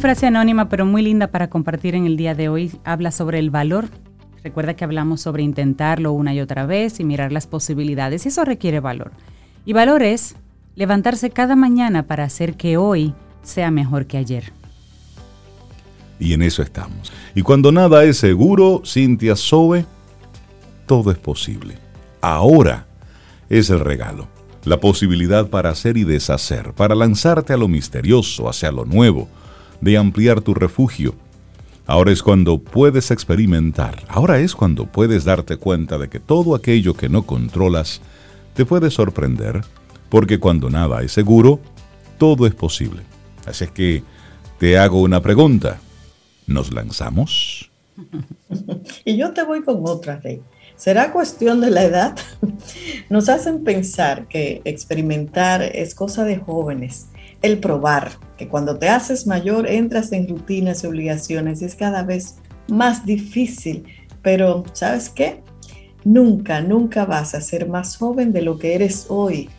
Frase anónima pero muy linda para compartir en el día de hoy habla sobre el valor. Recuerda que hablamos sobre intentarlo una y otra vez y mirar las posibilidades y eso requiere valor. Y valor es levantarse cada mañana para hacer que hoy sea mejor que ayer. Y en eso estamos. Y cuando nada es seguro, Cintia Sobe, todo es posible. Ahora es el regalo, la posibilidad para hacer y deshacer, para lanzarte a lo misterioso, hacia lo nuevo de ampliar tu refugio. Ahora es cuando puedes experimentar, ahora es cuando puedes darte cuenta de que todo aquello que no controlas te puede sorprender, porque cuando nada es seguro, todo es posible. Así es que te hago una pregunta. ¿Nos lanzamos? y yo te voy con otra, Rey. ¿Será cuestión de la edad? Nos hacen pensar que experimentar es cosa de jóvenes el probar, que cuando te haces mayor entras en rutinas y obligaciones y es cada vez más difícil, pero ¿sabes qué? Nunca, nunca vas a ser más joven de lo que eres hoy.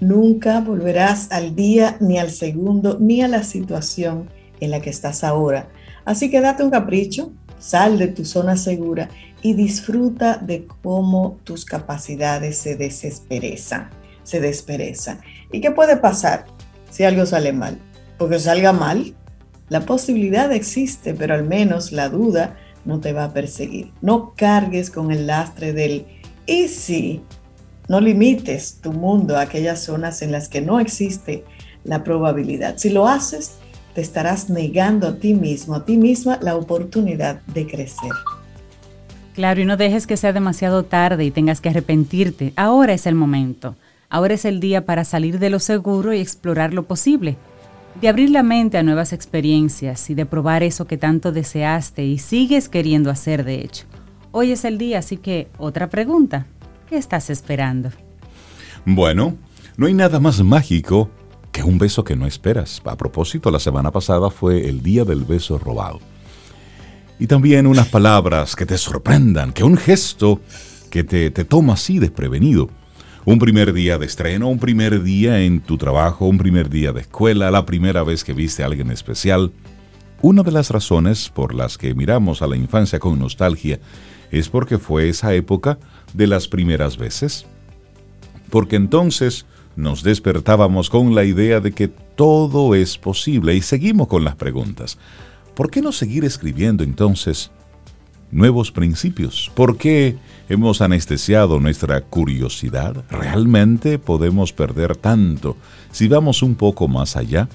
Nunca volverás al día, ni al segundo, ni a la situación en la que estás ahora. Así que date un capricho, sal de tu zona segura y disfruta de cómo tus capacidades se desesperezan, se desperezan. ¿Y qué puede pasar? Si algo sale mal. Porque salga mal, la posibilidad existe, pero al menos la duda no te va a perseguir. No cargues con el lastre del y si. No limites tu mundo a aquellas zonas en las que no existe la probabilidad. Si lo haces, te estarás negando a ti mismo, a ti misma, la oportunidad de crecer. Claro, y no dejes que sea demasiado tarde y tengas que arrepentirte. Ahora es el momento. Ahora es el día para salir de lo seguro y explorar lo posible, de abrir la mente a nuevas experiencias y de probar eso que tanto deseaste y sigues queriendo hacer de hecho. Hoy es el día, así que otra pregunta, ¿qué estás esperando? Bueno, no hay nada más mágico que un beso que no esperas. A propósito, la semana pasada fue el día del beso robado. Y también unas palabras que te sorprendan, que un gesto que te, te toma así desprevenido. Un primer día de estreno, un primer día en tu trabajo, un primer día de escuela, la primera vez que viste a alguien especial. Una de las razones por las que miramos a la infancia con nostalgia es porque fue esa época de las primeras veces. Porque entonces nos despertábamos con la idea de que todo es posible y seguimos con las preguntas. ¿Por qué no seguir escribiendo entonces nuevos principios? ¿Por qué hemos anestesiado nuestra curiosidad? ¿Realmente podemos perder tanto si vamos un poco más allá?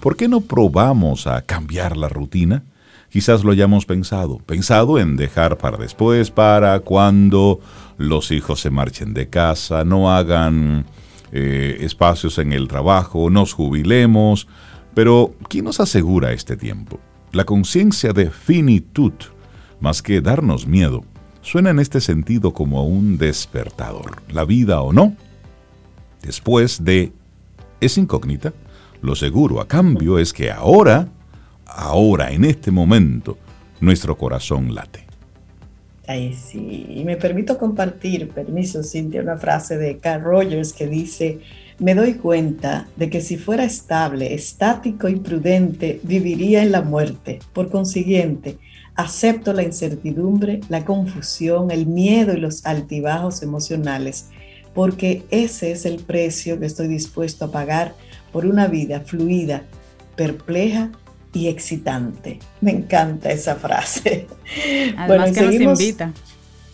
¿Por qué no probamos a cambiar la rutina? Quizás lo hayamos pensado, pensado en dejar para después, para cuando los hijos se marchen de casa, no hagan eh, espacios en el trabajo, nos jubilemos, pero ¿quién nos asegura este tiempo? La conciencia de finitud más que darnos miedo, suena en este sentido como un despertador. La vida o no, después de es incógnita, lo seguro a cambio es que ahora, ahora, en este momento, nuestro corazón late. Ay, sí, y me permito compartir, permiso, Cintia, una frase de Carl Rogers que dice, me doy cuenta de que si fuera estable, estático y prudente, viviría en la muerte. Por consiguiente, Acepto la incertidumbre, la confusión, el miedo y los altibajos emocionales, porque ese es el precio que estoy dispuesto a pagar por una vida fluida, perpleja y excitante. Me encanta esa frase. Además que nos invita.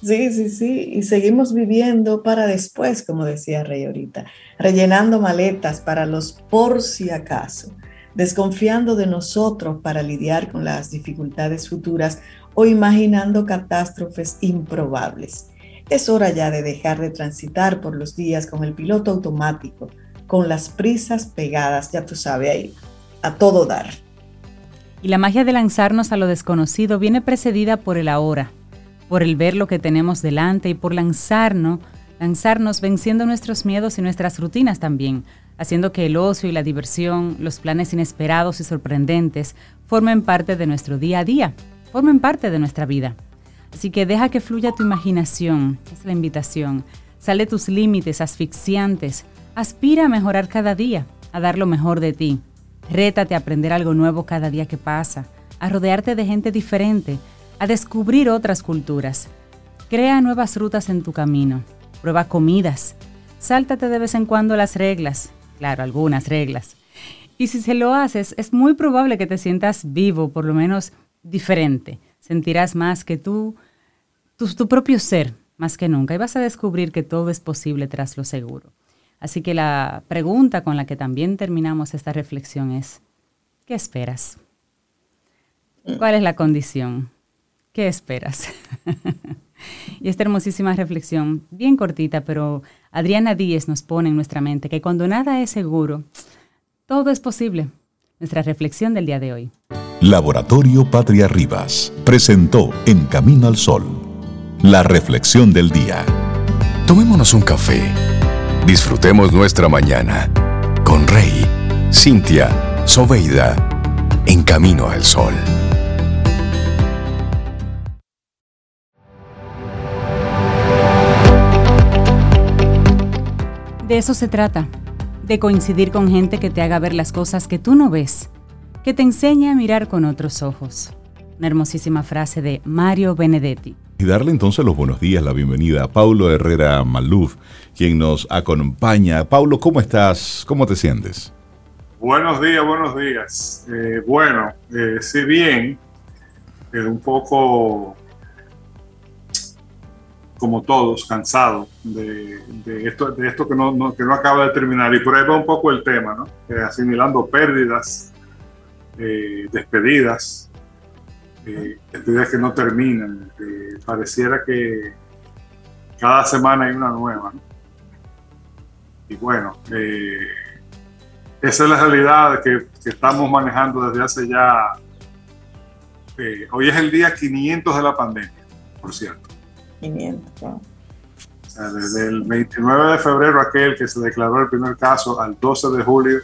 Sí, sí, sí. Y seguimos viviendo para después, como decía Rey ahorita, rellenando maletas para los por si acaso desconfiando de nosotros para lidiar con las dificultades futuras o imaginando catástrofes improbables. Es hora ya de dejar de transitar por los días con el piloto automático, con las prisas pegadas, ya tú sabes ahí, a todo dar. Y la magia de lanzarnos a lo desconocido viene precedida por el ahora, por el ver lo que tenemos delante y por lanzarnos, lanzarnos venciendo nuestros miedos y nuestras rutinas también, haciendo que el ocio y la diversión, los planes inesperados y sorprendentes formen parte de nuestro día a día, formen parte de nuestra vida. Así que deja que fluya tu imaginación, es la invitación. Sale tus límites asfixiantes, aspira a mejorar cada día, a dar lo mejor de ti. Rétate a aprender algo nuevo cada día que pasa, a rodearte de gente diferente, a descubrir otras culturas. Crea nuevas rutas en tu camino, prueba comidas, sáltate de vez en cuando las reglas, claro, algunas reglas. Y si se lo haces, es muy probable que te sientas vivo, por lo menos diferente. Sentirás más que tú, tu, tu propio ser, más que nunca, y vas a descubrir que todo es posible tras lo seguro. Así que la pregunta con la que también terminamos esta reflexión es, ¿qué esperas? ¿Cuál es la condición? ¿Qué esperas? y esta hermosísima reflexión, bien cortita, pero Adriana Díez nos pone en nuestra mente que cuando nada es seguro, todo es posible. Nuestra reflexión del día de hoy. Laboratorio Patria Rivas presentó En Camino al Sol, la reflexión del día. Tomémonos un café Disfrutemos nuestra mañana con Rey, Cintia, Soveida, en camino al sol. De eso se trata, de coincidir con gente que te haga ver las cosas que tú no ves, que te enseñe a mirar con otros ojos. Una hermosísima frase de Mario Benedetti. Y darle entonces los buenos días, la bienvenida a Paulo Herrera Maluf, quien nos acompaña. Paulo, ¿cómo estás? ¿Cómo te sientes? Buenos días, buenos días. Eh, bueno, eh, sí bien, eh, un poco como todos, cansado de, esto, de esto que, no, que no acaba de terminar. Y por ahí va un poco el tema, ¿no? asimilando pérdidas, despedidas, eh, que no terminan. pareciera que cada semana hay una nueva. Y bueno, eh, esa es la realidad que, estamos manejando desde hace ya... Eh, hoy es el día 500 de la pandemia, por cierto. 500, desde el 29 de febrero, aquel que se declaró el primer caso, al 12 de julio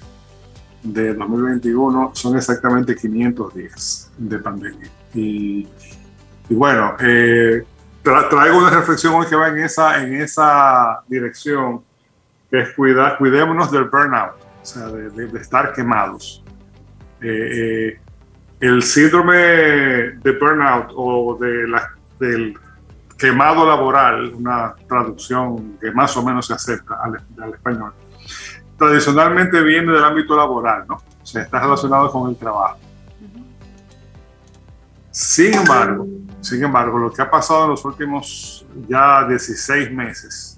de 2021, son exactamente 500 días de pandemia. Y, bueno, eh, traigo una reflexión hoy que va en esa, en esa dirección, que es cuidar, cuidémonos del burnout, o sea, de, estar quemados. Eh, eh, el síndrome de burnout o de la, del quemado laboral, una traducción que más o menos se acepta al, al español, tradicionalmente viene del ámbito laboral, ¿no? O sea, está relacionado con el trabajo. Sin embargo, sin embargo, lo que ha pasado en los últimos ya 16 meses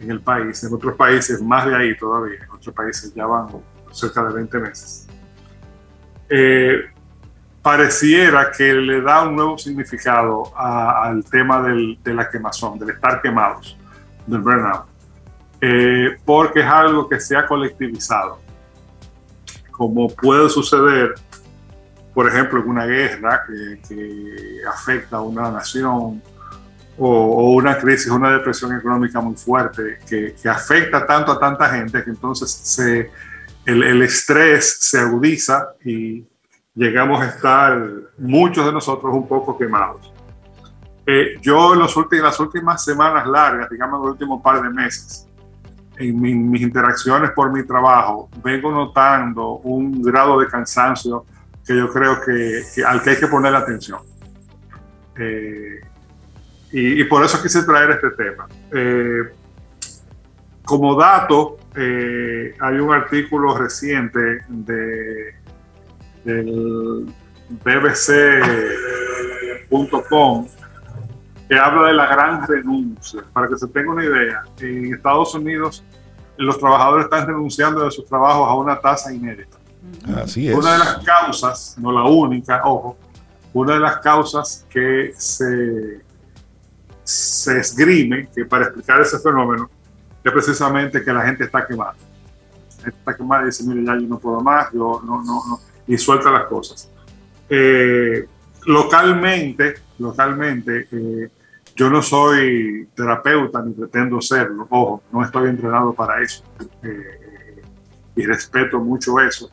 en el país, en otros países más de ahí todavía, en otros países ya van cerca de 20 meses, eh, pareciera que le da un nuevo significado al tema de la quemazón, del estar quemados, del burnout, eh, porque es algo que se ha colectivizado, como puede suceder por ejemplo, en una guerra que, afecta a una nación o, una crisis, una depresión económica muy fuerte que, afecta tanto a tanta gente que entonces se, el, estrés se agudiza y llegamos a estar muchos de nosotros un poco quemados. Eh, yo en, los últimos, las últimas semanas largas, digamos los últimos par de meses, en mis interacciones por mi trabajo, vengo notando un grado de cansancio que yo creo que, al que hay que poner atención. Eh, y, por eso quise traer este tema. Eh, como dato, eh, hay un artículo reciente de, del bbc.com que habla de la gran renuncia. Para que se tenga una idea, en Estados Unidos los trabajadores están renunciando de sus trabajos a una tasa inédita. Así es. Una de las causas, no la única, ojo, una de las causas que se, se esgrime que para explicar ese fenómeno es precisamente que la gente está quemada. La gente está quemada y dice, mire, ya yo no puedo más, yo no, no, no, y suelta las cosas. Eh, localmente, localmente, eh, yo no soy terapeuta ni pretendo serlo. Ojo, no estoy entrenado para eso. Eh, y respeto mucho eso.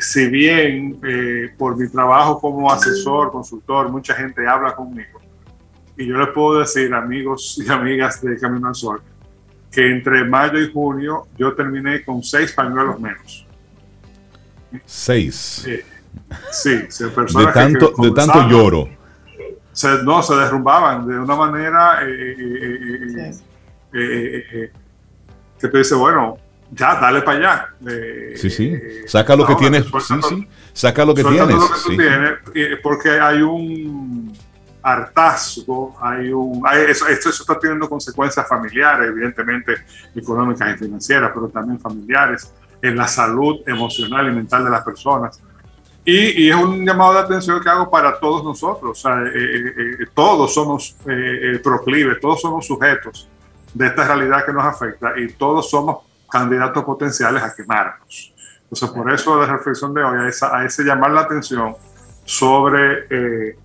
si bien por mi trabajo como asesor, consultor, mucha gente habla conmigo, y yo les puedo decir, amigos y amigas de Camino al Sol, que entre mayo y junio yo terminé con seis pañuelos menos. Seis. sí, de tanto, de tanto lloro. Se, no, se derrumbaban de una manera eh, eh, eh, que tú dices, bueno, ya, dale para allá. sí, sí. Saca lo que tienes. Sí, sí. Saca lo que tienes. porque hay un hartazgo, hay un, esto, esto, está teniendo consecuencias familiares, evidentemente económicas y financieras, pero también familiares, en la salud emocional y mental de las personas. Y, y es un llamado de atención que hago para todos nosotros. O sea, eh, eh, eh, todos somos proclives, todos somos sujetos de esta realidad que nos afecta y todos somos candidatos potenciales a quemarnos. Entonces, por eso la reflexión de hoy, a, esa, a ese llamar la atención sobre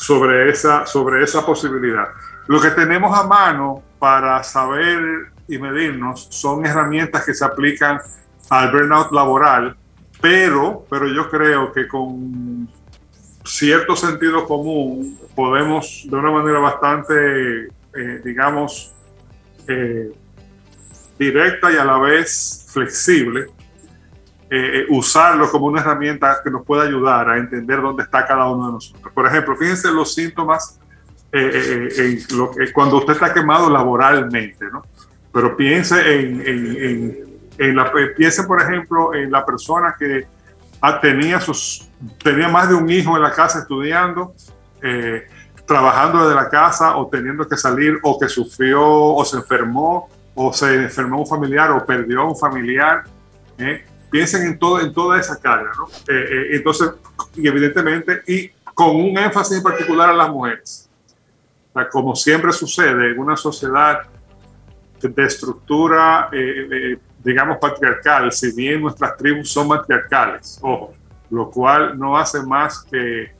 sobre esa, sobre esa posibilidad. Lo que tenemos a mano para saber y medirnos son herramientas que se aplican al burnout laboral, pero, pero yo creo que con cierto sentido común podemos de una manera bastante, eh, digamos, eh, directa y a la vez flexible, eh, usarlo como una herramienta que nos pueda ayudar a entender dónde está cada uno de nosotros. Por ejemplo, fíjense los síntomas eh, eh, cuando usted está quemado laboralmente, ¿no? Pero piense en, en, en, la, piense por ejemplo en la persona que tenía, sus, tenía más de un hijo en la casa estudiando, trabajando desde la casa o teniendo que salir o que sufrió o se enfermó o se enfermó un familiar o perdió un familiar. ¿eh? piensen en, todo, en toda esa carga, ¿no? Eh, eh, entonces, y evidentemente, y con un énfasis en particular a las mujeres. como siempre sucede en una sociedad de, estructura, eh, digamos, patriarcal, si bien nuestras tribus son matriarcales, ojo, lo cual no hace más que,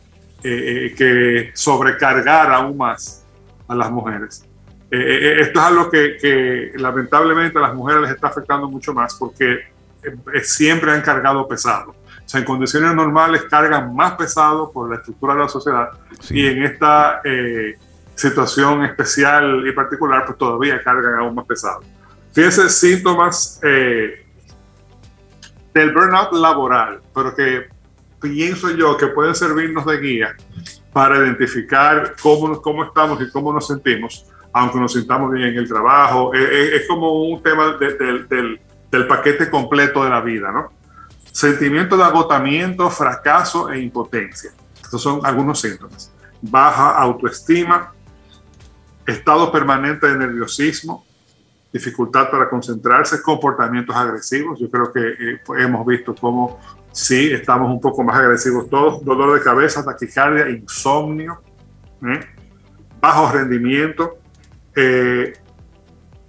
que sobrecargar aún más a las mujeres. esto es algo que, que lamentablemente a las mujeres les está afectando mucho más porque eh, siempre han cargado pesado. O sea, en condiciones normales cargan más pesado por la estructura de la sociedad y en esta eh, situación especial y particular, pues todavía cargan aún más pesado. Fíjense síntomas eh, del burnout laboral, pero que pienso yo que pueden servirnos de guía para identificar cómo, cómo estamos y cómo nos sentimos, aunque nos sintamos bien en el trabajo. Es, como un tema del del paquete completo de la vida, ¿no? Sentimiento de agotamiento, fracaso e impotencia. Estos son algunos síntomas. Baja autoestima, estado permanente de nerviosismo, dificultad para concentrarse, comportamientos agresivos. Yo creo que eh, hemos visto cómo sí estamos un poco más agresivos todos. Dolor de cabeza, taquicardia, insomnio, ¿eh? bajo rendimiento, eh,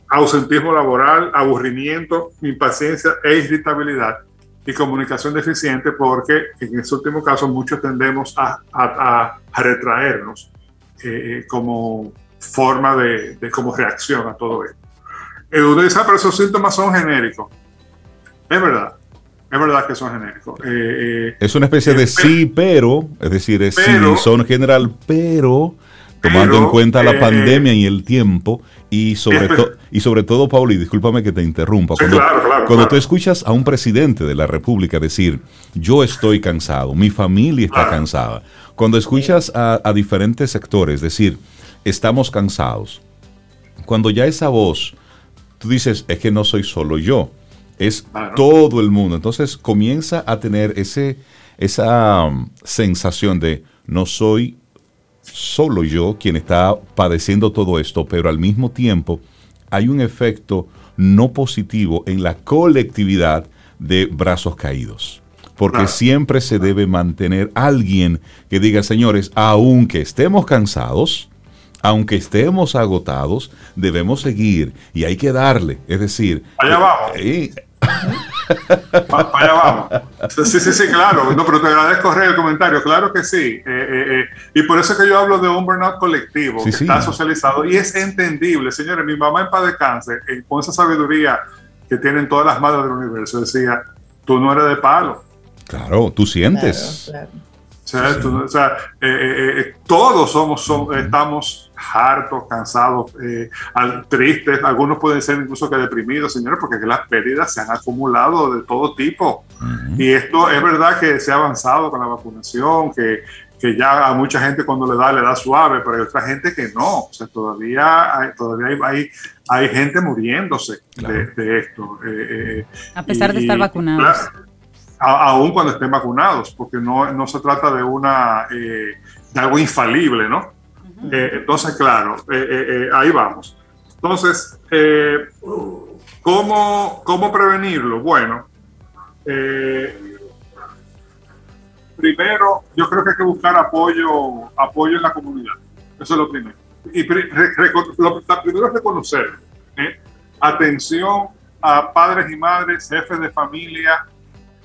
ausentismo laboral, aburrimiento, impaciencia e irritabilidad y comunicación deficiente porque en ese último caso muchos tendemos a, a, retraernos eh, como forma de, de, como reacción a todo esto. Eh, ah, pero esos síntomas son genéricos. Es verdad, es verdad que son genéricos. Eh, es una especie de sí, pero, es decir, es sí, son general, pero tomando en cuenta la pandemia y el tiempo y sobre, y sobre todo, Pauli, discúlpame que te interrumpa. Cuando, cuando tú escuchas a un presidente de la República decir, yo estoy cansado, mi familia está cansada, cuando escuchas a, diferentes sectores decir, estamos cansados, cuando ya esa voz, tú dices, es que no soy solo yo, es todo el mundo. Entonces comienza a tener ese, esa um, sensación de no soy solo yo quien está padeciendo todo esto, pero al mismo tiempo hay un efecto no positivo en la colectividad de brazos caídos. Porque siempre se debe mantener alguien que diga, señores, aunque estemos cansados, aunque estemos agotados, debemos seguir y hay que darle. Es decir, allá abajo. para allá vamos. Sí, sí, sí, claro. No, pero te agradezco, Rey, el comentario. Claro que sí. Eh, eh, eh, y por eso que yo hablo de un burnout colectivo que está socializado y es entendible. Señores, mi mamá en paz de cáncer, con esa sabiduría que tienen todas las madres del universo, decía, tú no eres de palo. Claro, tú sientes. Claro, O sea, todos somos, estamos hartos, cansados, eh, tristes, algunos pueden ser incluso que deprimidos, señores, porque las pérdidas se han acumulado de todo tipo. Y esto es verdad que se ha avanzado con la vacunación, que, que, ya a mucha gente cuando le da, le da suave, pero hay otra gente que no. O sea, todavía hay, todavía hay, hay, gente muriéndose de, esto. Eh, eh, a pesar de estar vacunados. aún cuando estén vacunados, porque no, no se trata de una de algo infalible, ¿no? Eh, entonces, claro, eh, eh, ahí vamos. Entonces, ¿cómo, ¿cómo, prevenirlo? Bueno, primero, yo creo que hay que buscar apoyo, apoyo en la comunidad. Eso es lo primero. Y lo, primero es reconocer. Atención a padres y madres, jefes de familia,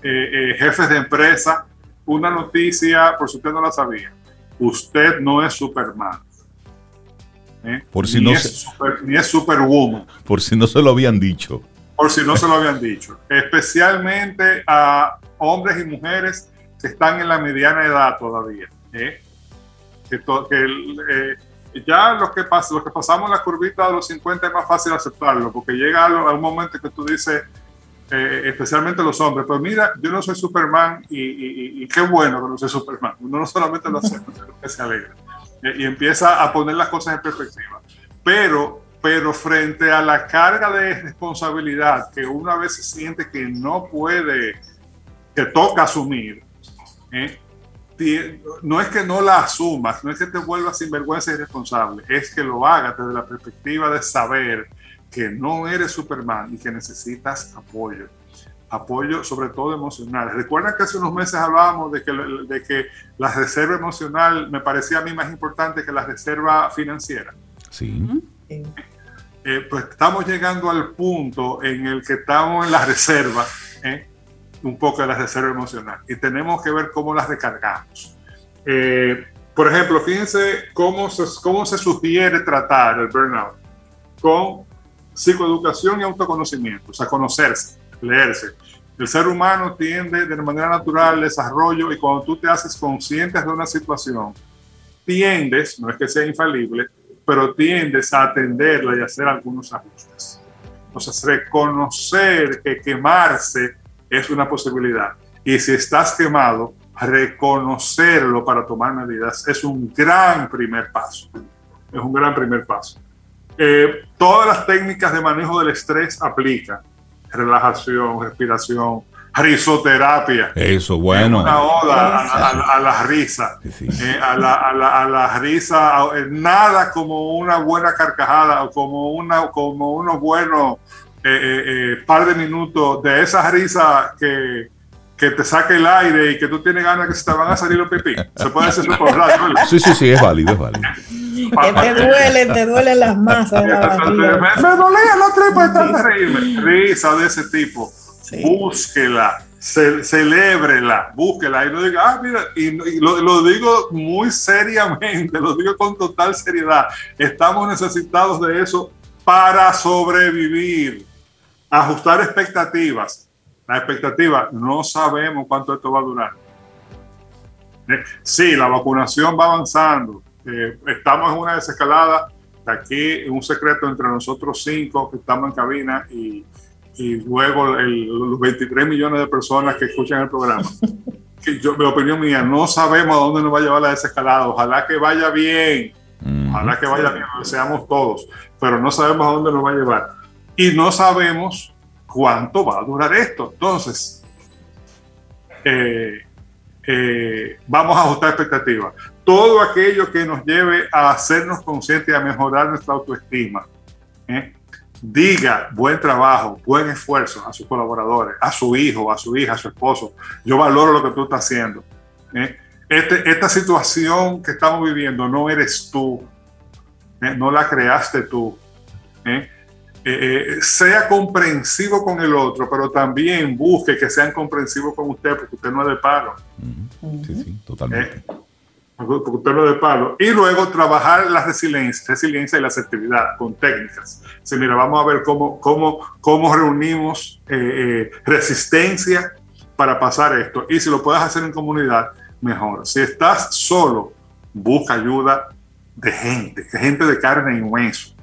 jefes de empresa. Una noticia, por si usted no la sabía. Usted no es Superman. ¿Eh? Por si ni, no es ni es Superwoman. Por si no se lo habían dicho. Por si no se lo habían dicho. Especialmente a hombres y mujeres que están en la mediana edad todavía. ¿eh? Que, eh, ya los que, los que pasamos la curvita de los 50 es más fácil aceptarlo, porque llega a, un momento que tú dices, especialmente los hombres, pues mira, yo no soy Superman y, qué bueno que no soy Superman. Uno no solamente lo acepta, sino que se alegra y empieza a poner las cosas en perspectiva. Pero, pero frente a la carga de responsabilidad que una vez se siente que no puede, que toca asumir, ¿eh? no es que no la asumas, no es que te vuelvas sinvergüenza y responsable, es que lo hagas desde la perspectiva de saber que no eres Superman y que necesitas apoyo apoyo sobre todo emocional. Recuerdan que hace unos meses hablábamos de que, de que la reserva emocional me parecía a mí más importante que la reserva financiera. Sí. Eh, pues estamos llegando al punto en el que estamos en la reserva, ¿eh? un poco de la reserva emocional, y tenemos que ver cómo las recargamos. Eh, por ejemplo, fíjense cómo se, cómo se sugiere tratar el burnout con psicoeducación y autoconocimiento, o sea, conocerse leerse. El ser humano tiende de manera natural al desarrollo y cuando tú te haces consciente de una situación, tiendes, no es que sea infalible, pero tiendes a atenderla y hacer algunos ajustes. Entonces, reconocer que quemarse es una posibilidad. Y si estás quemado, reconocerlo para tomar medidas es un gran primer paso. Es un gran primer paso. Eh, todas las técnicas de manejo del estrés aplican relajación, respiración, risoterapia. Eso, bueno. Una oda a, la risa. Eh, a, la, a, la, risa, eh, nada como una buena carcajada o como, una, como unos buenos eh, par de minutos de esa risa que, que te saque el aire y que tú tienes ganas que se te van a salir los pipí. Se puede hacer por rato. Sí, sí, sí, es válido, es válido. que te duelen, te duelen las masas. me, dolía la tripa de tanto reírme. Risa de ese tipo. Búsquela, celébrela, búsquela y no diga, ah, mira, y, lo, lo, digo muy seriamente, lo digo con total seriedad. Estamos necesitados de eso para sobrevivir, ajustar expectativas. La expectativa, no sabemos cuánto esto va a durar. Eh, sí, la vacunación va avanzando, eh, estamos en una desescalada. Aquí un secreto entre nosotros cinco que estamos en cabina y, y luego los 23 millones de personas que escuchan el programa. que yo, mi opinión mía, no sabemos a dónde nos va a llevar la desescalada. Ojalá que vaya bien. Ojalá que vaya bien, lo deseamos todos, pero no sabemos a dónde nos va a llevar. Y no sabemos cuánto va a durar esto. Entonces, eh, eh, vamos a ajustar expectativas todo aquello que nos lleve a hacernos conscientes y a mejorar nuestra autoestima. ¿eh? Diga buen trabajo, buen esfuerzo a sus colaboradores, a su hijo, a su hija, a su esposo. Yo valoro lo que tú estás haciendo. ¿eh? Este, esta situación que estamos viviendo no eres tú, ¿eh? no la creaste tú. eh, sea comprensivo con el otro, pero también busque que sean comprensivos con usted, porque usted no es de palo. Sí, sí, totalmente. porque usted no es de palo. Y luego trabajar la resiliencia, resiliencia y la asertividad con técnicas. Sí, mira, vamos a ver cómo, cómo, cómo reunimos resistencia para pasar esto. Y si lo puedes hacer en comunidad, mejor. Si estás solo, busca ayuda de gente, de gente de carne y hueso,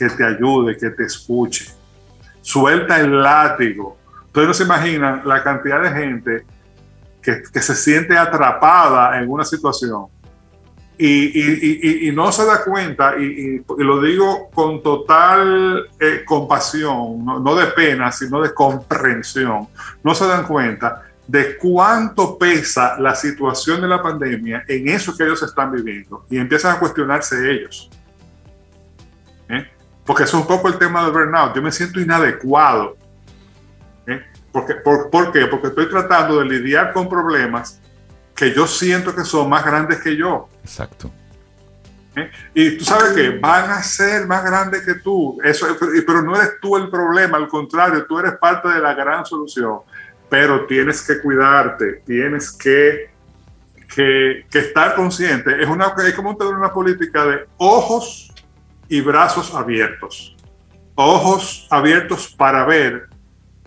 que te ayude, que te escuche. Suelta el látigo. Ustedes no se imaginan la cantidad de gente que, se siente atrapada en una situación y, no se da cuenta, y, lo digo con total eh, compasión, no, no, de pena, sino de comprensión, no se dan cuenta de cuánto pesa la situación de la pandemia en eso que ellos están viviendo y empiezan a cuestionarse ellos. Porque es un poco el tema del burnout. Yo me siento inadecuado. ¿Eh? Porque, por, qué? Porque estoy tratando de lidiar con problemas que yo siento que son más grandes que yo. Exacto. ¿Eh? Y tú sabes que van a ser más grandes que tú. Eso, pero no eres tú el problema, al contrario, tú eres parte de la gran solución pero tienes que cuidarte, tienes que, que, estar consciente. Es, una, es como tener una política de ojos y brazos abiertos. Ojos abiertos para ver,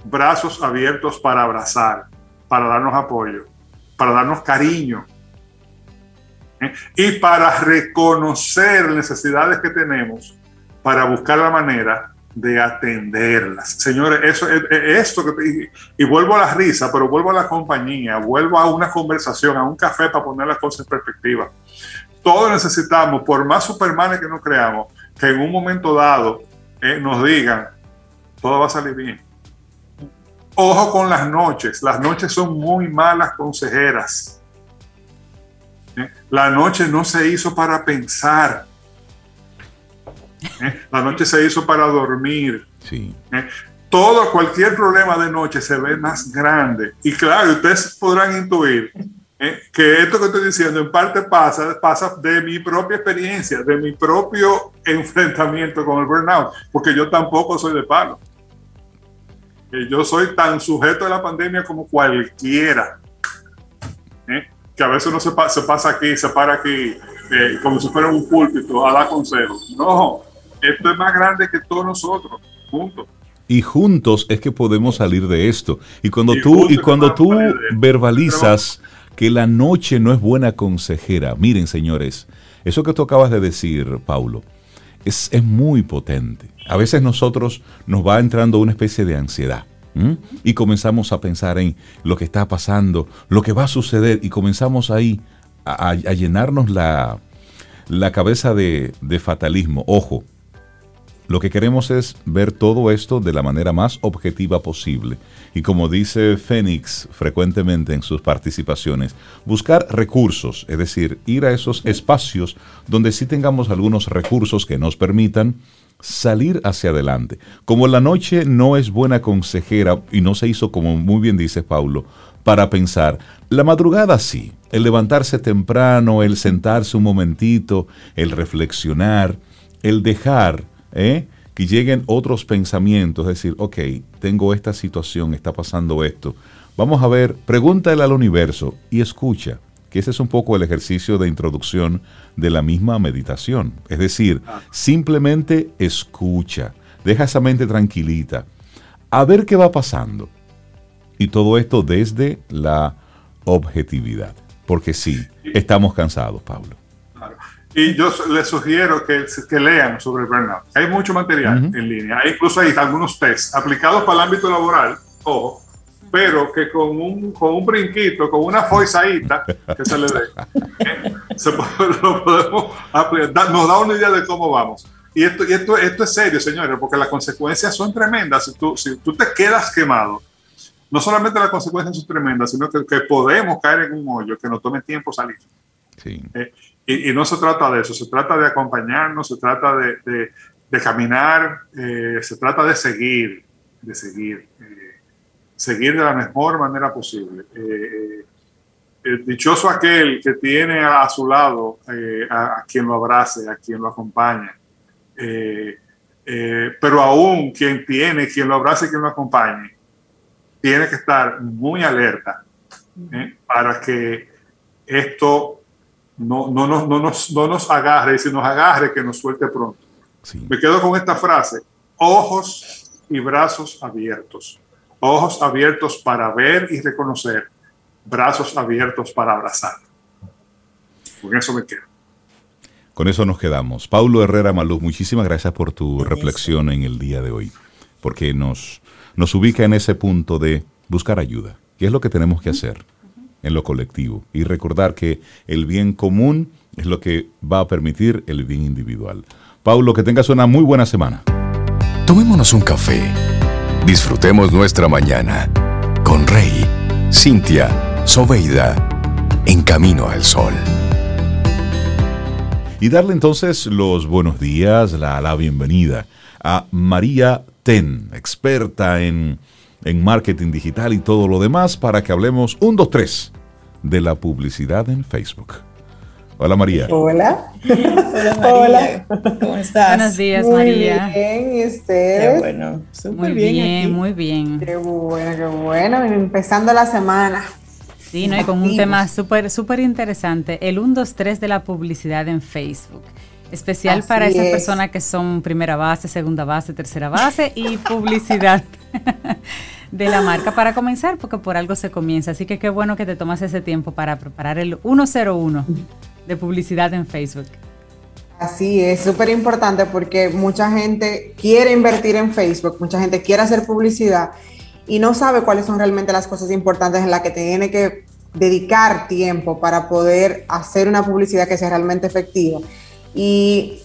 brazos abiertos para abrazar, para darnos apoyo, para darnos cariño. ¿eh? Y para reconocer necesidades que tenemos, para buscar la manera de atenderlas. Señores, eso es esto que y, vuelvo a la risa, pero vuelvo a la compañía, vuelvo a una conversación, a un café para poner las cosas en perspectiva. Todos necesitamos, por más supermanes que nos creamos, que en un momento dado eh, nos digan, todo va a salir bien. Ojo con las noches, las noches son muy malas consejeras. ¿Eh? La noche no se hizo para pensar, ¿eh? La noche se hizo para dormir. Sí. ¿eh? Todo, cualquier problema de noche se ve más grande. Y claro, ustedes podrán intuir ¿eh? que esto que estoy diciendo en parte pasa, pasa de mi propia experiencia, de mi propio enfrentamiento con el burnout, porque yo tampoco soy de palo. Yo soy tan sujeto a la pandemia como cualquiera. Que a veces uno se, se pasa aquí, se para aquí, como si fuera un púlpito a dar consejos. No, esto es más grande que todos nosotros, juntos. Y juntos es que podemos salir de esto. Y cuando tú, y cuando tú verbalizas que la noche no es buena consejera, miren señores, eso que tú acabas de decir, Paulo, es, es muy potente. A veces nosotros nos va entrando una especie de ansiedad. Y comenzamos a pensar en lo que está pasando, lo que va a suceder, y comenzamos ahí a, llenarnos la, la cabeza de, de fatalismo. Ojo, lo que queremos es ver todo esto de la manera más objetiva posible. Y como dice Fénix frecuentemente en sus participaciones, buscar recursos, es decir, ir a esos espacios donde sí tengamos algunos recursos que nos permitan salir hacia adelante. Como la noche no es buena consejera y no se hizo, como muy bien dice Paulo, para pensar, la madrugada sí, el levantarse temprano, el sentarse un momentito, el reflexionar, el dejar ¿eh? que lleguen otros pensamientos, es decir, ok, tengo esta situación, está pasando esto. Vamos a ver, pregúntale al universo y escucha, que ese es un poco el ejercicio de introducción de la misma meditación. Es decir, simplemente escucha, deja esa mente tranquilita, a ver qué va pasando. Y todo esto desde la objetividad, porque sí, estamos cansados, Pablo. Y yo les sugiero que, que lean sobre el burnout. Hay mucho material en línea. Hay, incluso hay algunos tests aplicados para el ámbito laboral, ojo, pero que con un, con un brinquito, con una foizadita que se le dé, ¿eh? lo podemos nos da una idea de cómo vamos. Y esto, y esto, esto es serio, señores, porque las consecuencias son tremendas. Si tú, si tú te quedas quemado, no solamente las consecuencias son tremendas, sino que, que podemos caer en un hoyo que nos tome tiempo salir. Sí. Eh, y, no se trata de eso, se trata de acompañarnos, se trata de, de, caminar, eh, se trata de seguir, de seguir, eh, seguir de la mejor manera posible. Eh, el dichoso aquel que tiene a, su lado a, quien lo abrace, a quien lo acompaña, Eh, pero aún quien tiene, quien lo abrace, quien lo acompañe, tiene que estar muy alerta ¿eh? para que esto no, no, no, no, nos, no nos agarre, y si nos agarre, que nos suelte pronto. Me quedo con esta frase, ojos y brazos abiertos. Ojos abiertos para ver y reconocer, brazos abiertos para abrazar. Con eso me quedo. Con eso nos quedamos. Paulo Herrera Maluz, muchísimas gracias por tu reflexión en el día de hoy, porque nos, nos ubica en ese punto de buscar ayuda, ¿Qué es lo que tenemos que hacer en lo colectivo, y recordar que el bien común es lo que va a permitir el bien individual. Paulo, que tengas una muy buena semana. Tomémonos un café, disfrutemos nuestra mañana con Rey, Cintia, Soveida, en camino al sol y darle entonces los buenos días, la, la bienvenida a María Ten, experta en, en marketing digital y todo lo demás, para que hablemos un, dos, tres de la publicidad en Facebook. Hola María. Hola. Hola, María. ¿Cómo estás? Buenos días, muy María. bien, ¿y ustedes? Qué bueno, súper Muy bien. bien, aquí. muy bien. Qué bueno, qué bueno. Empezando la semana. Sí, ¿no? y con un tema súper súper interesante, el 1, 2, 3 de la publicidad en Facebook. Especial Así para esas es. personas que son primera base, segunda base, tercera base y publicidad de la marca para comenzar, porque por algo se comienza. Así que qué bueno que te tomas ese tiempo para preparar el 101 de publicidad en Facebook. Así es, súper importante porque mucha gente quiere invertir en Facebook, mucha gente quiere hacer publicidad y no sabe cuáles son realmente las cosas importantes en las que tiene que dedicar tiempo para poder hacer una publicidad que sea realmente efectiva. Y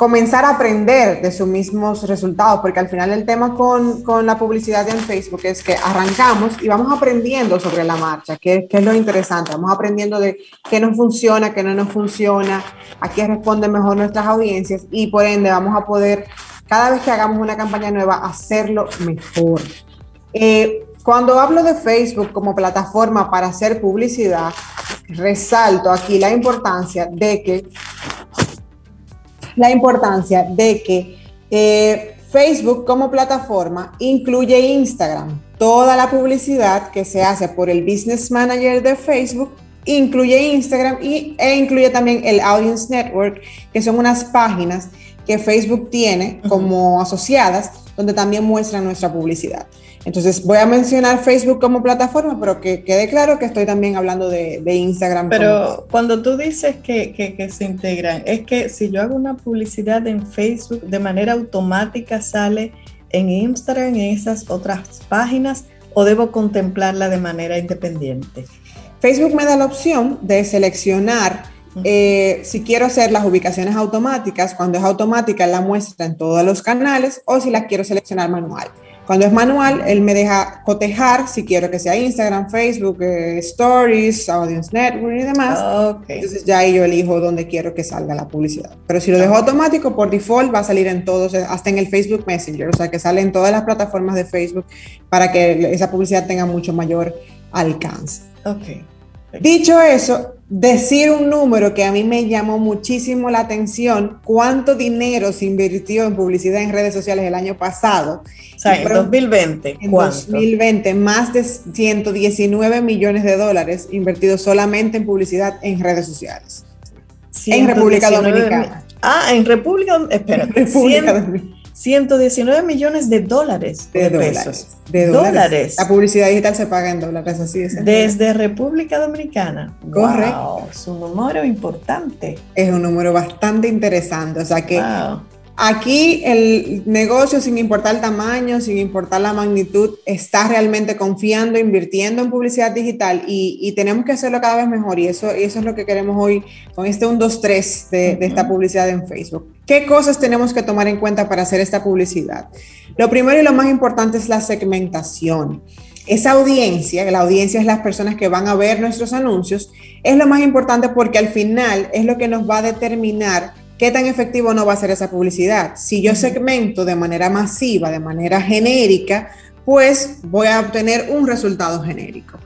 comenzar a aprender de sus mismos resultados, porque al final el tema con, con la publicidad en Facebook es que arrancamos y vamos aprendiendo sobre la marcha, que, que es lo interesante, vamos aprendiendo de qué nos funciona, qué no nos funciona, a qué responden mejor nuestras audiencias y por ende vamos a poder, cada vez que hagamos una campaña nueva, hacerlo mejor. Eh, cuando hablo de Facebook como plataforma para hacer publicidad, resalto aquí la importancia de que la importancia de que eh, Facebook como plataforma incluye Instagram. Toda la publicidad que se hace por el Business Manager de Facebook incluye Instagram y, e incluye también el Audience Network, que son unas páginas que Facebook tiene como asociadas, donde también muestran nuestra publicidad. Entonces voy a mencionar Facebook como plataforma, pero que quede claro que estoy también hablando de, de Instagram. como Pero cuando tú dices que, que, que se integran, es que si yo hago una publicidad en Facebook, de manera automática sale en Instagram, en esas otras páginas, o debo contemplarla de manera independiente. Facebook me da la opción de seleccionar eh, si quiero hacer las ubicaciones automáticas. Cuando es automática, la muestra en todos los canales o si la quiero seleccionar manual. Cuando es manual, él me deja cotejar si quiero que sea Instagram, Facebook, eh, Stories, Audience Network y demás. Ok. Entonces ya ahí yo elijo dónde quiero que salga la publicidad. Pero si lo dejo automático, por default va a salir en todos, hasta en el Facebook Messenger, o sea que sale en todas las plataformas de Facebook para que esa publicidad tenga mucho mayor alcance. Ok. Dicho eso, decir un número que a mí me llamó muchísimo la atención, cuánto dinero se invirtió en publicidad en redes sociales el año pasado. O sea, en fueron- 2020, En ¿cuánto? 2020, más de 119 millones de dólares invertidos solamente en publicidad en redes sociales. En República 119 Dominicana. Ah, en República Dom- Espera, República 100 Dominicana. 119 millones de dólares. De, De, dólares. pesos. De dólares. Dólares. La publicidad digital se paga en dólares, así es. Desde República Dominicana. Correcto. Wow, es un número importante. Es un número bastante interesante. O sea que Wow. Aquí el negocio, sin importar el tamaño, sin importar la magnitud, está realmente confiando, invirtiendo en publicidad digital y, y tenemos que hacerlo cada vez mejor y eso, y eso es lo que queremos hoy con este 1, 2, 3 de, de esta publicidad en Facebook. ¿Qué cosas tenemos que tomar en cuenta para hacer esta publicidad? Lo primero y lo más importante es la segmentación. Esa audiencia, la audiencia es las personas que van a ver nuestros anuncios, es lo más importante porque al final es lo que nos va a determinar qué tan efectivo no va a ser esa publicidad. Si yo segmento de manera masiva, de manera genérica, pues voy a obtener un resultado genérico.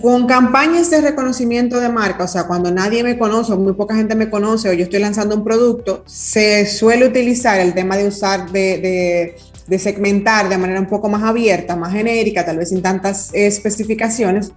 Con campañas de reconocimiento de marca, o sea, cuando nadie me conoce, o muy poca gente me conoce, o yo estoy lanzando un producto, se suele utilizar el tema de usar, de, de, segmentar de manera un poco más abierta, más genérica, tal vez sin tantas especificaciones,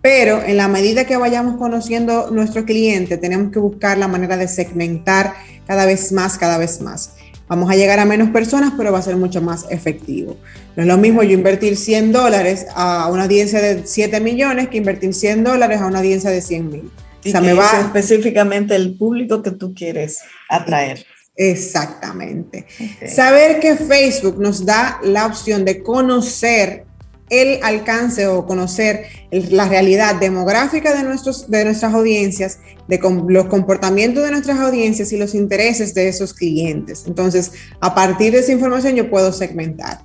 pero en la medida que vayamos conociendo nuestro cliente, tenemos que buscar la manera de segmentar cada vez más, cada vez más. Vamos a llegar a menos personas, pero va a ser mucho más efectivo. No es lo mismo yo invertir 100 dólares a una audiencia de 7 millones que invertir 100 dólares a una audiencia de 100 mil. O sea, me va específicamente el público que tú quieres atraer. Exactamente. Saber que Facebook nos da la opción de conocer el alcance o conocer la realidad demográfica de, nuestros, de nuestras audiencias, de los comportamientos de nuestras audiencias y los intereses de esos clientes. Entonces, a partir de esa información yo puedo segmentar.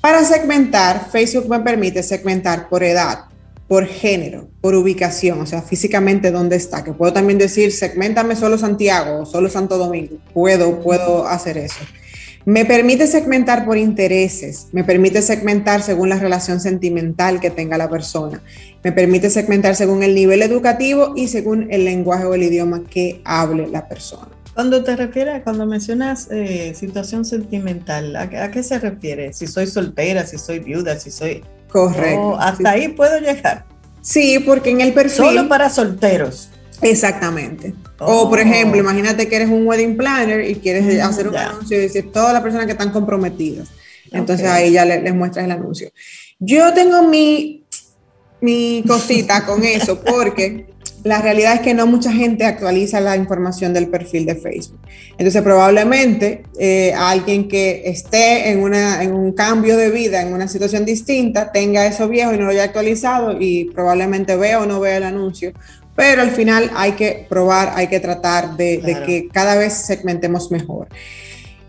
Para segmentar, Facebook me permite segmentar por edad, por género, por ubicación, o sea, físicamente dónde está, que puedo también decir, segmentame solo Santiago o solo Santo Domingo. Puedo, puedo hacer eso. Me permite segmentar por intereses, me permite segmentar según la relación sentimental que tenga la persona, me permite segmentar según el nivel educativo y según el lenguaje o el idioma que hable la persona. Cuando te refieres, cuando mencionas eh, situación sentimental, ¿a, qué se refiere? Si soy soltera, si soy viuda, si soy... Correcto. hasta ahí puedo llegar. Sí, porque en el perfil... Solo para solteros. Exactamente. O, por oh. ejemplo, imagínate que eres un wedding planner y quieres mm, hacer un anuncio y decir todas las personas que están comprometidas. Entonces ahí ya les, muestras el anuncio. Yo tengo mi, mi cosita con eso porque la realidad es que no mucha gente actualiza la información del perfil de Facebook. Entonces probablemente eh, alguien que esté en, una, en un cambio de vida, en una situación distinta, tenga eso viejo y no lo haya actualizado y probablemente vea o no vea el anuncio pero al final hay que probar, hay que tratar de, que cada vez segmentemos mejor.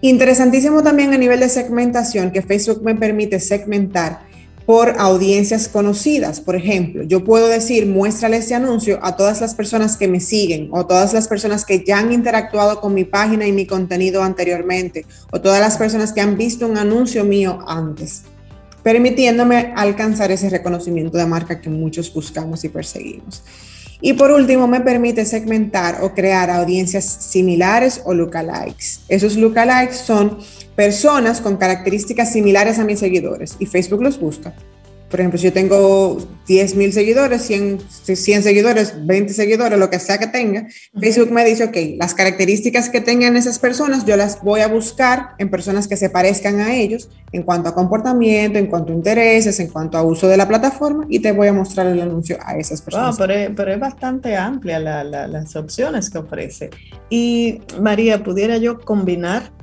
Interesantísimo también a nivel de segmentación que Facebook me permite segmentar por audiencias conocidas. Por ejemplo, yo puedo decir, muéstrale ese anuncio a todas las personas que me siguen o todas las personas que ya han interactuado con mi página y mi contenido anteriormente o todas las personas que han visto un anuncio mío antes, permitiéndome alcanzar ese reconocimiento de marca que muchos buscamos y perseguimos. Y por último, me permite segmentar o crear audiencias similares o lookalikes. Esos lookalikes son personas con características similares a mis seguidores y Facebook los busca. Por ejemplo, si yo tengo 10 mil seguidores, 100, 100, seguidores, 20 seguidores, lo que sea que tenga, Facebook me dice, ok, las características que tengan esas personas, yo las voy a buscar en personas que se parezcan a ellos en cuanto a comportamiento, en cuanto a intereses, en cuanto a uso de la plataforma y te voy a mostrar el anuncio a esas personas. pero, es, pero, es bastante amplia las opciones que ofrece. Y María, ¿pudiera yo combinar,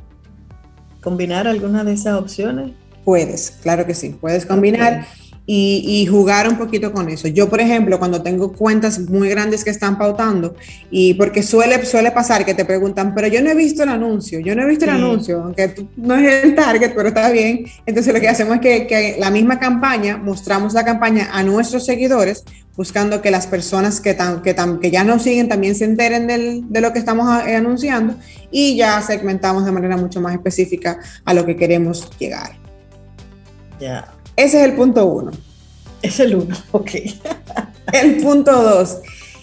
combinar alguna de esas opciones? Puedes, claro que sí, puedes combinar y, jugar un poquito con eso. Yo, por ejemplo, cuando tengo cuentas muy grandes que están pautando, y porque suele, suele pasar que te preguntan, pero yo no he visto el anuncio, yo no he visto el anuncio, aunque no es el target, pero está bien. Entonces lo que hacemos es que, que, la misma campaña, mostramos la campaña a nuestros seguidores, buscando que las personas que, tan, que, tan, que ya nos siguen también se enteren del, de lo que estamos eh, anunciando y ya segmentamos de manera mucho más específica a lo que queremos llegar. Ya. Ese es el punto uno. Es el uno, ok. el punto dos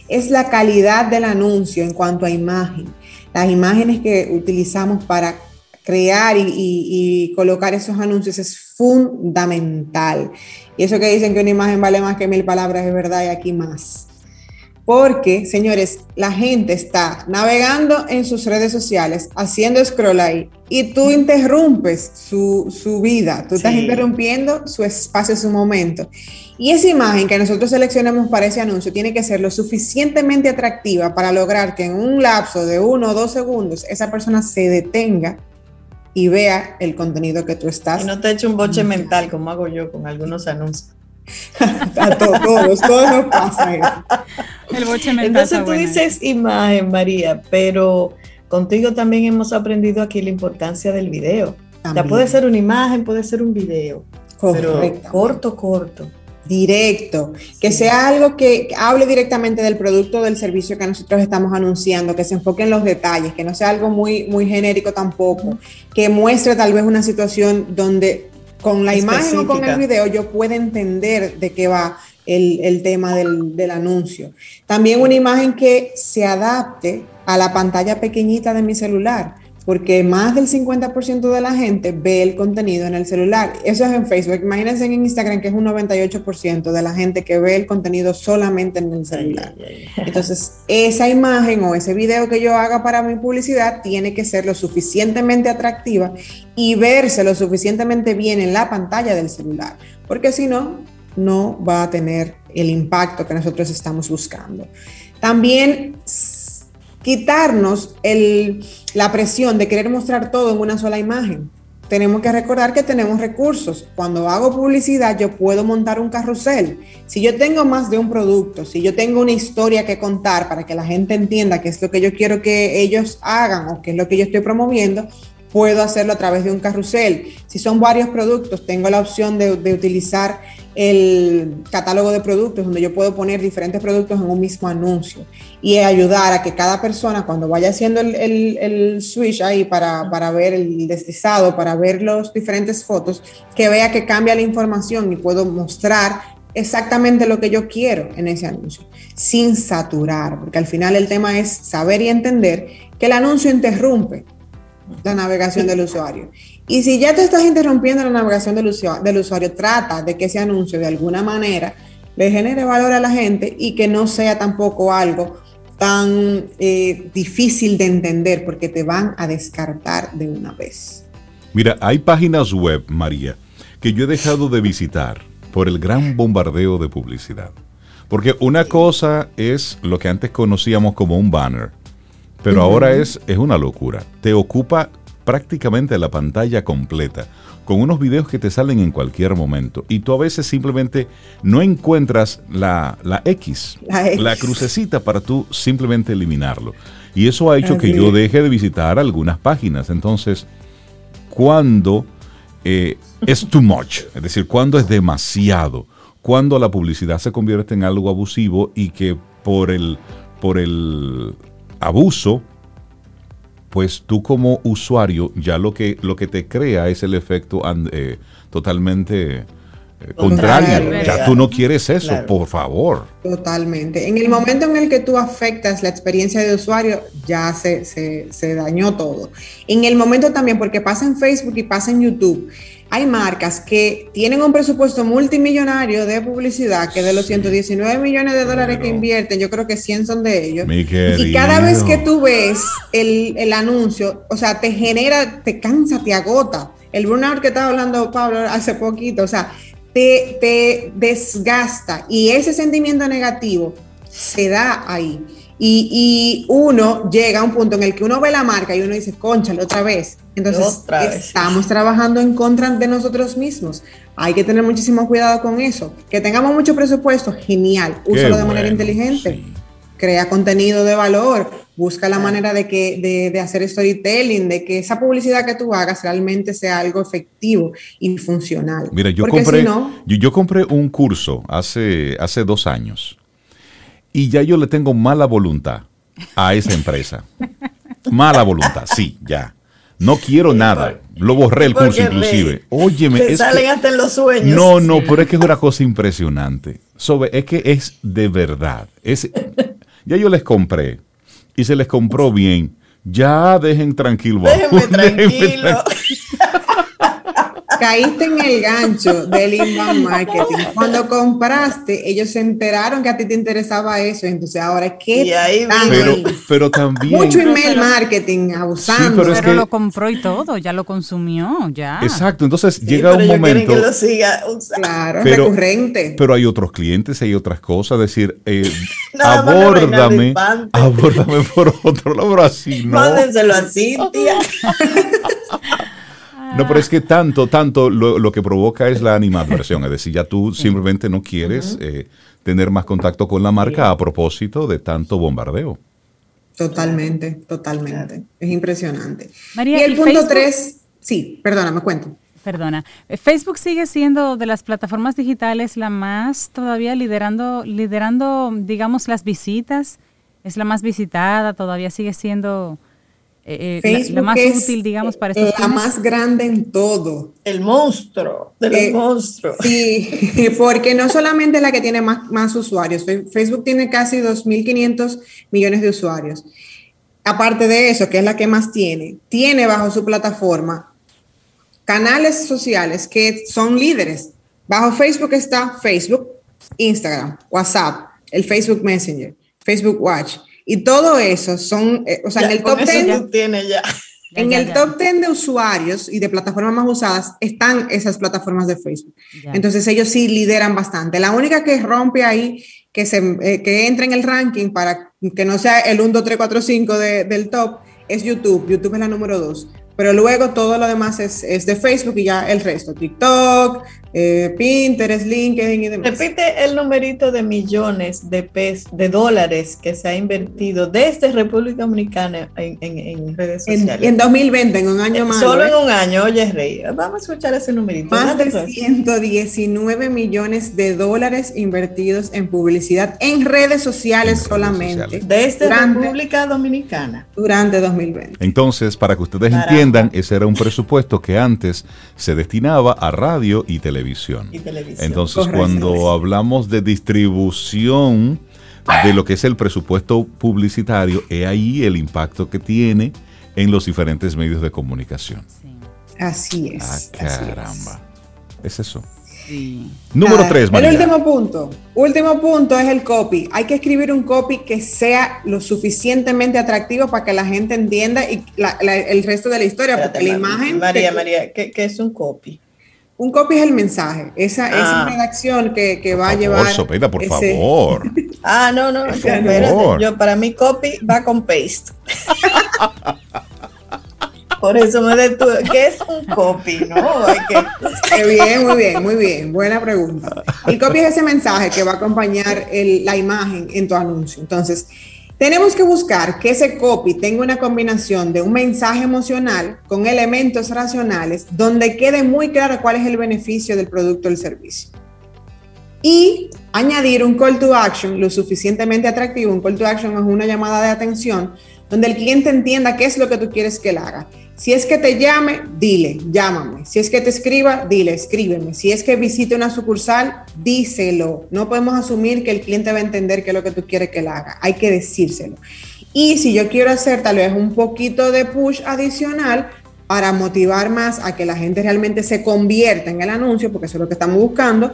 es la calidad del anuncio en cuanto a imagen. Las imágenes que utilizamos para crear y, y, colocar esos anuncios es fundamental. Y eso que dicen que una imagen vale más que mil palabras es verdad y aquí más. Porque, señores, la gente está navegando en sus redes sociales, haciendo scroll ahí, y tú interrumpes su, su vida, tú estás interrumpiendo su espacio, su momento. Y esa imagen que nosotros seleccionamos para ese anuncio tiene que ser lo suficientemente atractiva para lograr que en un lapso de uno o dos segundos esa persona se detenga y vea el contenido que tú estás. Y no te eche un boche mental como hago yo con algunos anuncios. a todos, todos nos pasa El boche Entonces tú dices imagen, María, pero contigo también hemos aprendido aquí la importancia del video. Ya puede ser una imagen, puede ser un video, pero corto, corto. Directo, que sea algo que hable directamente del producto o del servicio que nosotros estamos anunciando, que se enfoque en los detalles, que no sea algo muy, muy genérico tampoco, que muestre tal vez una situación donde con la imagen o con el video yo pueda entender de qué va el, tema del, del, anuncio. También una imagen que se adapte a la pantalla pequeñita de mi celular porque más del 50% de la gente ve el contenido en el celular. Eso es en Facebook. Imagínense en Instagram que es un 98% de la gente que ve el contenido solamente en el celular. Entonces, esa imagen o ese video que yo haga para mi publicidad tiene que ser lo suficientemente atractiva y verse lo suficientemente bien en la pantalla del celular, porque si no, no va a tener el impacto que nosotros estamos buscando. También quitarnos la presión de querer mostrar todo en una sola imagen. Tenemos que recordar que tenemos recursos. Cuando hago publicidad, yo puedo montar un carrusel. Si yo tengo más de un producto, si yo tengo una historia que contar para que la gente entienda qué es lo que yo quiero que ellos hagan o qué es lo que yo estoy promoviendo, puedo hacerlo a través de un carrusel. Si son varios productos, tengo la opción de, utilizar el catálogo de productos, donde yo puedo poner diferentes productos en un mismo anuncio y ayudar a que cada persona, cuando vaya haciendo el, switch ahí para, para, ver el deslizado, para ver las diferentes fotos, que vea que cambia la información y puedo mostrar exactamente lo que yo quiero en ese anuncio, sin saturar, porque al final el tema es saber y entender que el anuncio interrumpe la navegación del usuario. Y si ya te estás interrumpiendo la navegación del usuario, del usuario, trata de que ese anuncio de alguna manera le genere valor a la gente y que no sea tampoco algo tan eh, difícil de entender porque te van a descartar de una vez. Mira, hay páginas web, María, que yo he dejado de visitar por el gran bombardeo de publicidad. Porque una cosa es lo que antes conocíamos como un banner pero ahora es, es una locura. Te ocupa prácticamente la pantalla completa, con unos videos que te salen en cualquier momento. Y tú a veces simplemente no encuentras la, X, la, crucecita para tú simplemente eliminarlo. Y eso ha hecho que yo deje de visitar algunas páginas. Entonces, cuando eh, es too much, es decir, cuando es demasiado, cuando la publicidad se convierte en algo abusivo y que por el, por el abuso, pues tú como usuario ya lo que, lo que te crea es el efecto eh, totalmente eh, contrario. Ya tú no quieres eso, por favor. Totalmente. En el momento en el que tú afectas la experiencia de usuario, ya se, se dañó todo. En el momento también, porque pasa en Facebook y pasa en YouTube hay marcas que tienen un presupuesto multimillonario de publicidad, que de los 119 millones de dólares que invierten, yo creo que 100 son de ellos. y cada vez que tú ves el, anuncio, o sea, te genera, te cansa, te agota. El burnout que estaba hablando Pablo hace poquito, o sea, te, te desgasta y ese sentimiento negativo se da ahí. Y, uno llega a un punto en el que uno ve la marca y uno dice, conchale, otra vez. Entonces, estamos trabajando en contra de nosotros mismos. Hay que tener muchísimo cuidado con eso. Que tengamos mucho presupuesto, genial. Úsalo de manera inteligente. Crea contenido de valor. Busca la manera de, que, de, hacer storytelling, de que esa publicidad que tú hagas realmente sea algo efectivo y funcional. Mira, yo, compré, yo, compré un curso hace, hace dos años y ya yo le tengo mala voluntad a esa empresa. mala voluntad, sí, ya. No quiero nada. Lo borré el curso inclusive. Óyeme. Te salen hasta en los sueños. No, no, pero es que es una cosa impresionante. Sobre, es que es de verdad. Es, ya yo les compré y se les compró bien. Ya dejen tranquilo. Déjenme tranquilo caíste en el gancho del inbound marketing. Cuando compraste, ellos se enteraron que a ti te interesaba eso, entonces ahora qué pero, pero también mucho email marketing abusando. pero, lo compró y todo, ya lo consumió, ya. Exacto, entonces llega un momento que lo siga claro, recurrente. Pero hay otros clientes, hay otras cosas, decir, eh, abórdame, abórdame por otro lado, así no. Mándenselo a Cintia. No, pero es que tanto, tanto lo, que provoca es la animadversión. Es decir, ya tú simplemente no quieres eh, tener más contacto con la marca a propósito de tanto bombardeo. Totalmente, totalmente. Es impresionante. y el punto tres, sí, perdona, me cuento. Perdona. Facebook sigue siendo de las plataformas digitales la más todavía liderando, liderando, digamos, las visitas. Es la más visitada, todavía sigue siendo eh, eh, la, más útil, digamos, para estos La más grande en todo. El monstruo de los monstruos. Sí, porque no solamente la que tiene más, más usuarios, Facebook tiene casi 2.500 millones de usuarios. Aparte de eso, que es la que más tiene, tiene bajo su plataforma canales sociales que son líderes. Bajo Facebook está Facebook, Instagram, WhatsApp, el Facebook Messenger, Facebook Watch. Y todo eso son, eh, o sea, en el top 10 tiene ya. En el top 10 de usuarios y de plataformas más usadas están esas plataformas de Facebook. Entonces ellos sí lideran bastante. La única que rompe ahí, que, se, eh, que entra en el ranking para que no sea el 1, 2, 3, 4, 5 del top, es YouTube. YouTube es la número 2. Pero luego todo lo demás es, es de Facebook y ya el resto, TikTok, eh, Pinterest, LinkedIn y demás. Repite el numerito de millones de pesos, de dólares que se ha invertido desde República Dominicana en, redes sociales. En, 2020, en un año más. Solo en un año, oye, Rey. Vamos a escuchar ese numerito. Más de 119 millones de dólares invertidos en publicidad en redes sociales solamente. Desde República Dominicana. Durante 2020. Entonces, para que ustedes entiendan, ese era un presupuesto que antes se destinaba a radio y televisión televisión. Entonces, cuando hablamos de distribución de lo que es el presupuesto publicitario, es ahí el impacto que tiene en los diferentes medios de comunicación. Así es. Ah, caramba. Es, eso. Número 3, El último punto. Último punto es el copy. Hay que escribir un copy que sea lo suficientemente atractivo para que la gente entienda y el resto de la historia. porque la imagen. María, María, ¿qué, ¿qué, es un copy? Un copy es el mensaje, esa, esa ah. redacción que, que va a llevar. Por Sopeda, por favor. ah, no, no, espérate. Yo, para mí, copy va con paste. Por eso me detuve. ¿Qué es un copy? ¿No? Que... bien, muy bien, muy bien. Buena pregunta. El copy es ese mensaje que va a acompañar el, la imagen en tu anuncio. Entonces, tenemos que buscar que ese copy tenga una combinación de un mensaje emocional con elementos racionales donde quede muy claro cuál es el beneficio del producto o el servicio. Y añadir un call to action lo suficientemente atractivo. Un call to action es una llamada de atención donde el cliente entienda qué es lo que tú quieres que él haga. Si es que te llame, dile, llámame. Si es que te escriba, dile, escríbeme. Si es que visite una sucursal, díselo. No podemos asumir que el cliente va a entender qué es lo que tú quieres que él haga. Hay que decírselo. Y si yo quiero hacer tal vez un poquito de push adicional para motivar más a que la gente realmente se convierta en el anuncio, porque eso es lo que estamos buscando,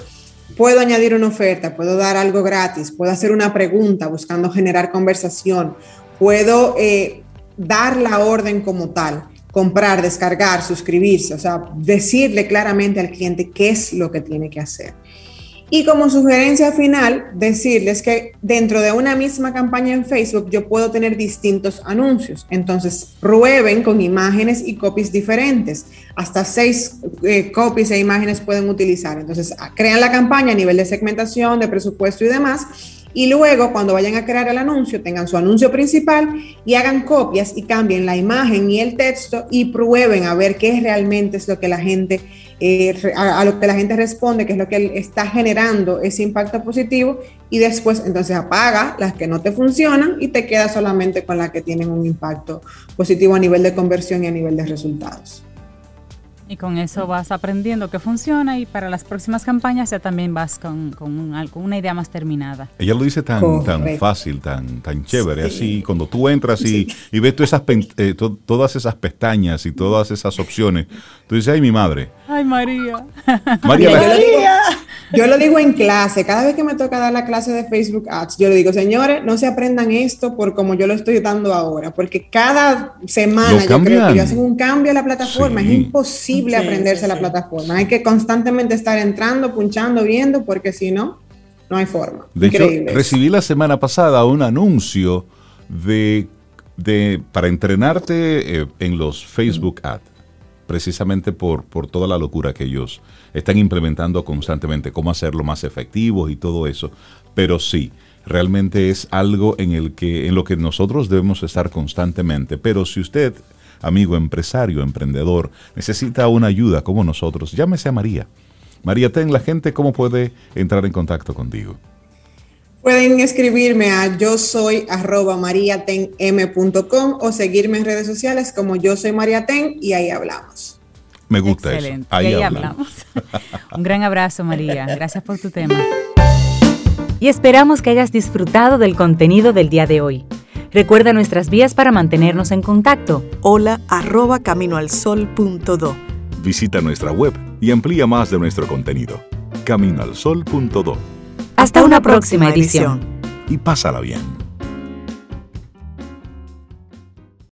puedo añadir una oferta, puedo dar algo gratis, puedo hacer una pregunta buscando generar conversación, puedo eh, dar la orden como tal comprar, descargar, suscribirse, o sea, decirle claramente al cliente qué es lo que tiene que hacer. Y como sugerencia final, decirles que dentro de una misma campaña en Facebook yo puedo tener distintos anuncios. Entonces, prueben con imágenes y copies diferentes. Hasta seis eh, copies e imágenes pueden utilizar. Entonces, crean la campaña a nivel de segmentación, de presupuesto y demás y luego cuando vayan a crear el anuncio, tengan su anuncio principal y hagan copias y cambien la imagen y el texto y prueben a ver qué realmente es lo que la gente, eh, a, lo que la gente responde, qué es lo que está generando ese impacto positivo y después entonces apaga las que no te funcionan y te queda solamente con las que tienen un impacto positivo a nivel de conversión y a nivel de resultados. Y con eso vas aprendiendo que funciona y para las próximas campañas ya también vas con, con, una idea más terminada. Ella lo dice tan, tan fácil, tan, tan chévere, así cuando tú entras y, y ves esas, eh, todas esas pestañas y todas esas opciones, tú dices, ay mi madre. Ay María. María. María. Yo lo digo en clase, cada vez que me toca dar la clase de Facebook Ads, yo le digo, señores, no se aprendan esto por como yo lo estoy dando ahora, porque cada semana yo creo que yo hacen un cambio a la plataforma, es imposible aprenderse la plataforma, hay que constantemente estar entrando, punchando, viendo, porque si no, no hay forma. De hecho, recibí la semana pasada un anuncio de, de para entrenarte eh, en los Facebook Ads precisamente por, por toda la locura que ellos están implementando constantemente, cómo hacerlo más efectivo y todo eso. Pero sí, realmente es algo en, el que, en lo que nosotros debemos estar constantemente. Pero si usted, amigo empresario, emprendedor, necesita una ayuda como nosotros, llámese a María. María, ten la gente, ¿cómo puede entrar en contacto contigo? Pueden escribirme a yo soy arroba mariatenm.com o seguirme en redes sociales como yo soy mariaten y ahí hablamos. Me gusta Excelente. eso. Ahí, Y ahí hablamos. hablamos. Un gran abrazo, María. Gracias por tu tema. Y esperamos que hayas disfrutado del contenido del día de hoy. Recuerda nuestras vías para mantenernos en contacto. Hola arroba caminoalsol.do. Visita nuestra web y amplía más de nuestro contenido. Caminoalsol.do Hasta una próxima edición. y pásala bien.